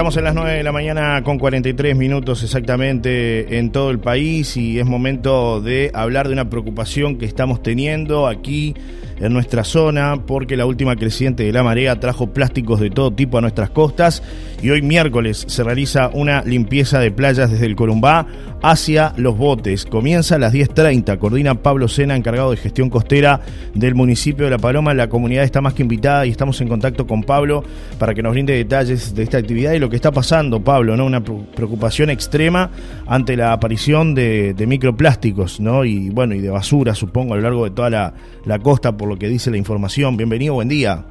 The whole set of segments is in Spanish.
estamos en las 9 de la mañana con 43 minutos exactamente en todo el país y es momento de hablar de una preocupación que estamos teniendo aquí en nuestra zona porque la última creciente de la marea trajo plásticos de todo tipo a nuestras costas y hoy miércoles se realiza una limpieza de playas desde el Corumbá hacia los botes. Comienza a las 10.30, coordina Pablo Sena, encargado de gestión costera del municipio de La Paloma. La comunidad está más que invitada y estamos en contacto con Pablo para que nos brinde detalles de esta actividad y lo que está pasando, Pablo, ¿no? Una preocupación extrema ante la aparición de, microplásticos, ¿no? Y bueno, y de basura, supongo, a lo largo de toda la, costa por lo que dice la información. Bienvenido, buen día.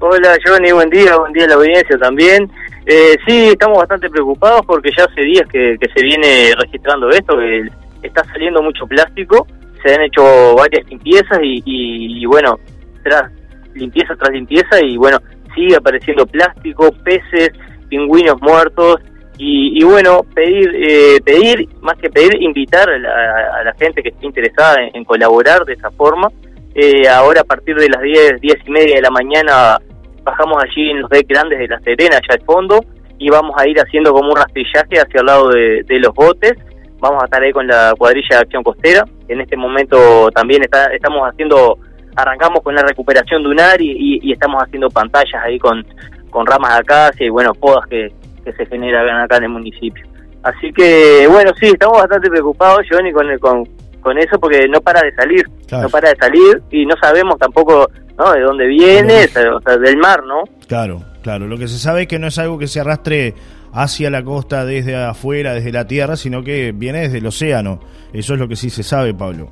Hola Johnny, buen día, buen día a la audiencia también. Eh, sí, estamos bastante preocupados porque ya hace días que, se viene registrando esto, que está saliendo mucho plástico, se han hecho varias limpiezas y, bueno, tras limpieza tras limpieza y bueno, sigue apareciendo plástico, peces, pingüinos muertos y, bueno, pedir, eh, pedir, más que pedir, invitar a la, gente que esté interesada en colaborar de esa forma eh, ahora a partir de las 10, 10 y media de la mañana bajamos allí en los decks grandes de La Serena, allá al fondo, y vamos a ir haciendo como un rastrillaje hacia el lado de, los botes. Vamos a estar ahí con la cuadrilla de acción costera. En este momento también está, estamos haciendo, arrancamos con la recuperación dunar y, y, estamos haciendo pantallas ahí con, con ramas de acacia y bueno, podas que, que se generan acá en el municipio. Así que bueno, sí, estamos bastante preocupados, Johnny, con, el, con, con eso porque no para de salir, no para de salir y no sabemos tampoco ¿no? de dónde viene, o sea, del mar, ¿no? Claro, claro. Lo que se sabe es que no es algo que se arrastre hacia la costa desde afuera, desde la tierra, sino que viene desde el océano. Eso es lo que sí se sabe, Pablo.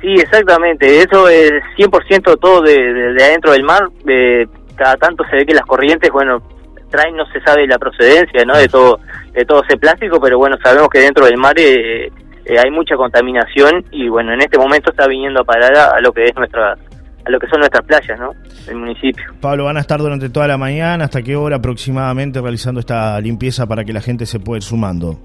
Sí, exactamente. Eso es 100% todo de, de, adentro del mar. Cada tanto se ve que las corrientes, bueno, traen, no se sabe la procedencia, ¿no? De todo, de todo ese plástico, pero bueno, sabemos que dentro del mar eh, eh, hay mucha contaminación y bueno, en este momento está viniendo a parar a, lo que es nuestra a lo que son nuestras playas, ¿no? El municipio. Pablo, van a estar durante toda la mañana, ¿hasta qué hora aproximadamente realizando esta limpieza para que la gente se pueda ir sumando?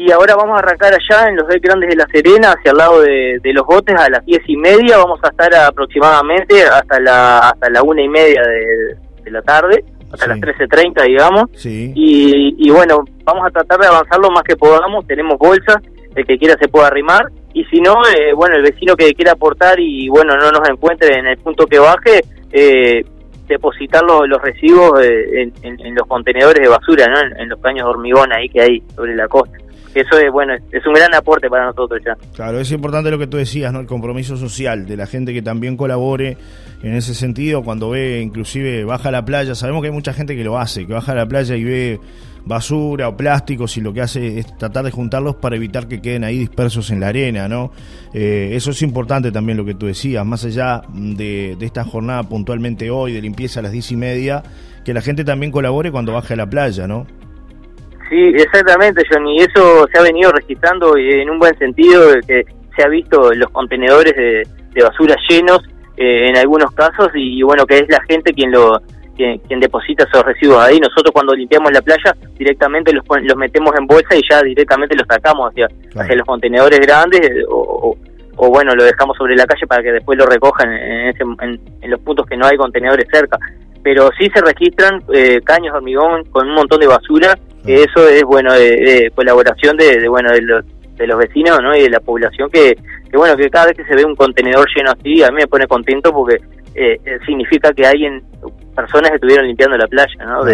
Y ahora vamos a arrancar allá en los dos grandes de La Serena, hacia el lado de, los botes, a las diez y media. Vamos a estar aproximadamente hasta la hasta la una y media de, la tarde, hasta las 13.30, digamos. Sí. Y, y bueno, vamos a tratar de avanzar lo más que podamos. Tenemos bolsas el que quiera se pueda arrimar y si no, eh, bueno, el vecino que quiera aportar y bueno, no nos encuentre en el punto que baje, eh, depositar los, los residuos eh, en, los contenedores de basura, ¿no? En, los caños de hormigón ahí que hay sobre la costa. Eso es, bueno, es un gran aporte para nosotros ya. Claro, es importante lo que tú decías, ¿no? El compromiso social de la gente que también colabore en ese sentido, cuando ve, inclusive, baja a la playa, sabemos que hay mucha gente que lo hace, que baja a la playa y ve basura o plásticos y lo que hace es tratar de juntarlos para evitar que queden ahí dispersos en la arena, ¿no? Eh, eso es importante también lo que tú decías, más allá de, esta jornada puntualmente hoy de limpieza a las diez y media, que la gente también colabore cuando baje a la playa, ¿no? Sí, exactamente, Johnny, eso se ha venido registrando en un buen sentido, que se ha visto los contenedores de, basura llenos eh, en algunos casos y bueno, que es la gente quien lo quien, deposita esos residuos ahí. Nosotros cuando limpiamos la playa directamente los, los metemos en bolsa y ya directamente los sacamos hacia, hacia los contenedores grandes eh, o, o, bueno, lo dejamos sobre la calle para que después lo recojan en, en, los puntos que no hay contenedores cerca. Pero sí se registran eh, caños de hormigón con un montón de basura, que eso es bueno de, colaboración de, bueno de los, de los vecinos ¿no? y de la población que, que bueno que cada vez que se ve un contenedor lleno así a mí me pone contento porque eh, significa que alguien personas estuvieron limpiando la playa, ¿no?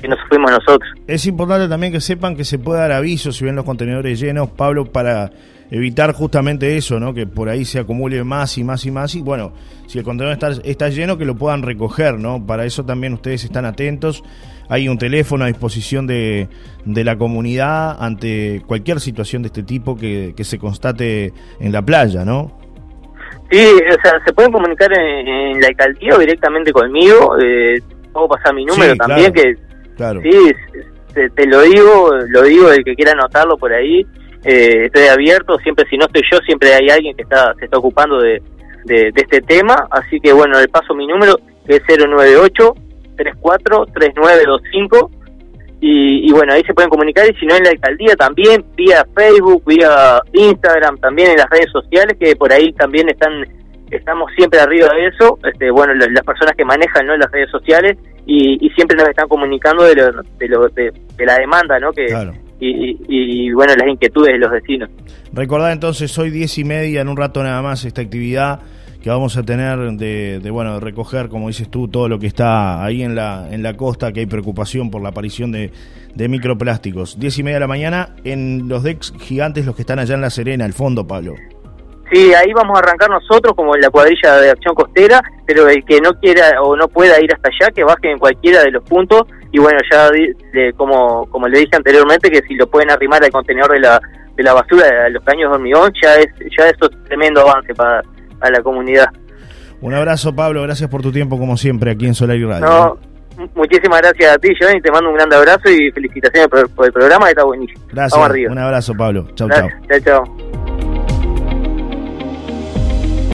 Que nos fuimos nosotros. Es importante también que sepan que se puede dar aviso si ven los contenedores llenos, Pablo, para evitar justamente eso, ¿no? Que por ahí se acumule más y más y más y bueno, si el contenedor está, está lleno que lo puedan recoger, ¿no? Para eso también ustedes están atentos. Hay un teléfono a disposición de, de la comunidad ante cualquier situación de este tipo que, que se constate en la playa, ¿no? Sí, o sea, se pueden comunicar en, la alcaldía o directamente conmigo. Eh, puedo pasar mi número también, que sí, te, lo digo, lo digo el que quiera anotarlo por ahí. Eh, estoy abierto, siempre si no estoy yo, siempre hay alguien que está se está ocupando de, este tema. Así que bueno, le paso mi número, que es 098 34 3925 y, bueno, ahí se pueden comunicar y si no en la alcaldía también, vía Facebook, vía Instagram, también en las redes sociales, que por ahí también están estamos siempre arriba de eso, este, bueno, las personas que manejan ¿no? las redes sociales y, siempre nos están comunicando de, lo, de, de, la demanda, ¿no? Que, y, y, bueno, las inquietudes de los vecinos. Recordad entonces, hoy diez y media, en un rato nada más, esta actividad que vamos a tener de, de, bueno recoger como dices tú todo lo que está ahí en la en la costa que hay preocupación por la aparición de, de microplásticos diez y media de la mañana en los decks gigantes los que están allá en la Serena al fondo Pablo Sí, ahí vamos a arrancar nosotros como en la cuadrilla de acción costera, pero el que no quiera o no pueda ir hasta allá, que baje en cualquiera de los puntos. Y bueno, ya como, como le dije anteriormente, que si lo pueden arrimar al contenedor de la, de la basura, de los caños de hormigón, ya es ya eso es tremendo avance para, la comunidad. Un abrazo, Pablo. Gracias por tu tiempo, como siempre, aquí en Solar y Radio. No, muchísimas gracias a ti, Johnny. Te mando un gran abrazo y felicitaciones por, el programa, está buenísimo. Gracias. Un abrazo, Pablo. Chau, chau. Chau, chau.